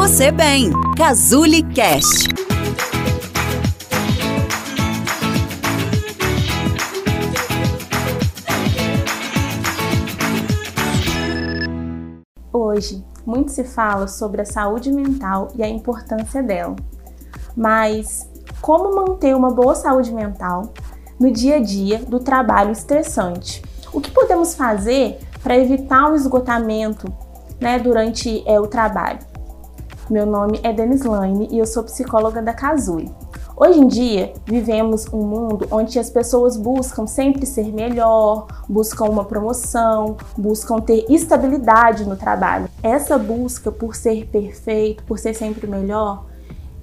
você bem. Cazuli Cast. Hoje, muito se fala sobre a saúde mental e a importância dela. Mas como manter uma boa saúde mental no dia a dia do trabalho estressante? O que podemos fazer para evitar o esgotamento né, durante é, o trabalho? Meu nome é Denis Lane e eu sou psicóloga da Casui. Hoje em dia, vivemos um mundo onde as pessoas buscam sempre ser melhor, buscam uma promoção, buscam ter estabilidade no trabalho. Essa busca por ser perfeito, por ser sempre melhor,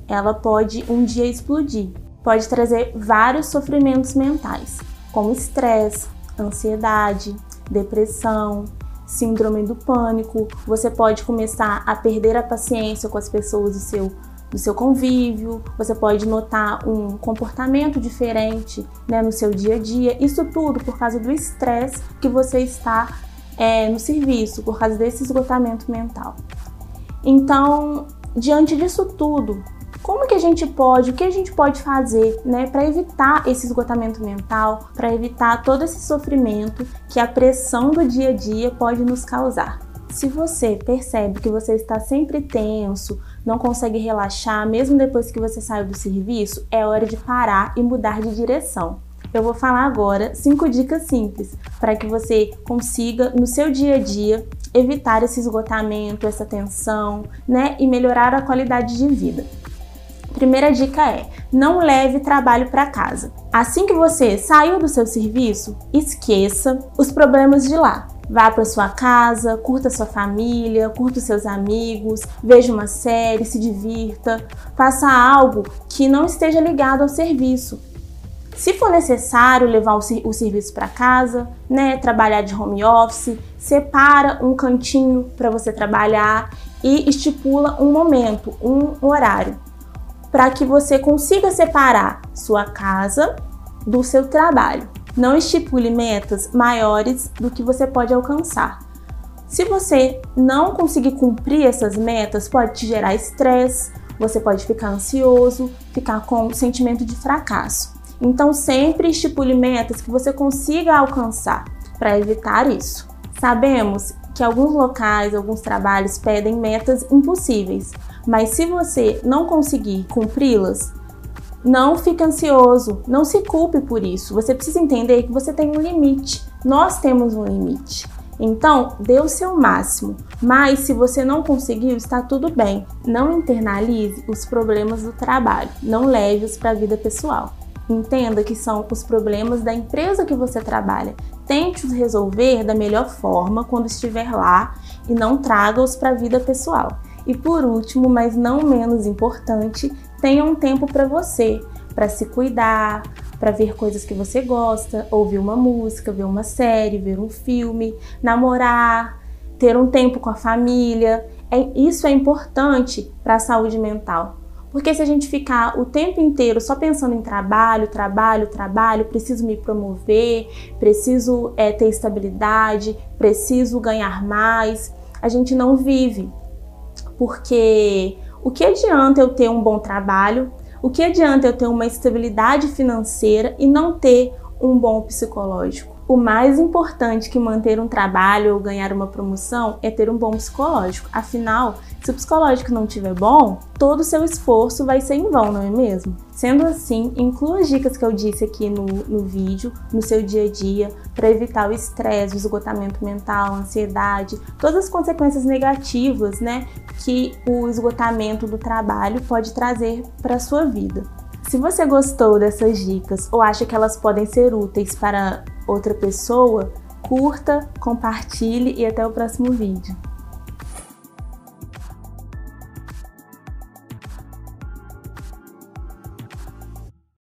ela pode um dia explodir. Pode trazer vários sofrimentos mentais, como estresse, ansiedade, depressão, síndrome do pânico. Você pode começar a perder a paciência com as pessoas do seu do seu convívio, você pode notar um comportamento diferente né, no seu dia a dia. Isso tudo por causa do estresse que você está é, no serviço, por causa desse esgotamento mental. Então, diante disso tudo, como que a gente pode, o que a gente pode fazer, né, para evitar esse esgotamento mental, para evitar todo esse sofrimento que a pressão do dia a dia pode nos causar? Se você percebe que você está sempre tenso, não consegue relaxar, mesmo depois que você saiu do serviço, é hora de parar e mudar de direção. Eu vou falar agora cinco dicas simples para que você consiga, no seu dia a dia, evitar esse esgotamento, essa tensão, né? E melhorar a qualidade de vida. Primeira dica é: não leve trabalho para casa. Assim que você saiu do seu serviço, esqueça os problemas de lá. Vá para sua casa, curta sua família, curta seus amigos, veja uma série, se divirta, faça algo que não esteja ligado ao serviço. Se for necessário levar o, o serviço para casa, né, trabalhar de home office, separa um cantinho para você trabalhar e estipula um momento, um horário, para que você consiga separar sua casa do seu trabalho. Não estipule metas maiores do que você pode alcançar. Se você não conseguir cumprir essas metas, pode te gerar estresse, você pode ficar ansioso, ficar com sentimento de fracasso. Então, sempre estipule metas que você consiga alcançar para evitar isso. Sabemos que alguns locais, alguns trabalhos pedem metas impossíveis, mas se você não conseguir cumpri-las, não fique ansioso, não se culpe por isso. Você precisa entender que você tem um limite. Nós temos um limite. Então, dê o seu máximo, mas se você não conseguiu, está tudo bem. Não internalize os problemas do trabalho, não leve-os para a vida pessoal. Entenda que são os problemas da empresa que você trabalha. Tente os resolver da melhor forma quando estiver lá e não traga-os para a vida pessoal. E por último, mas não menos importante, tenha um tempo para você, para se cuidar, para ver coisas que você gosta, ouvir uma música, ver uma série, ver um filme, namorar, ter um tempo com a família. É, isso é importante para a saúde mental. Porque se a gente ficar o tempo inteiro só pensando em trabalho, trabalho, trabalho, preciso me promover, preciso é, ter estabilidade, preciso ganhar mais, a gente não vive. Porque o que adianta eu ter um bom trabalho? O que adianta eu ter uma estabilidade financeira e não ter um bom psicológico? O mais importante que manter um trabalho ou ganhar uma promoção é ter um bom psicológico. Afinal, se o psicológico não estiver bom, todo o seu esforço vai ser em vão, não é mesmo? Sendo assim, inclua as dicas que eu disse aqui no, no vídeo, no seu dia a dia, para evitar o estresse, o esgotamento mental, a ansiedade, todas as consequências negativas, né, que o esgotamento do trabalho pode trazer para a sua vida. Se você gostou dessas dicas ou acha que elas podem ser úteis para outra pessoa, curta, compartilhe e até o próximo vídeo.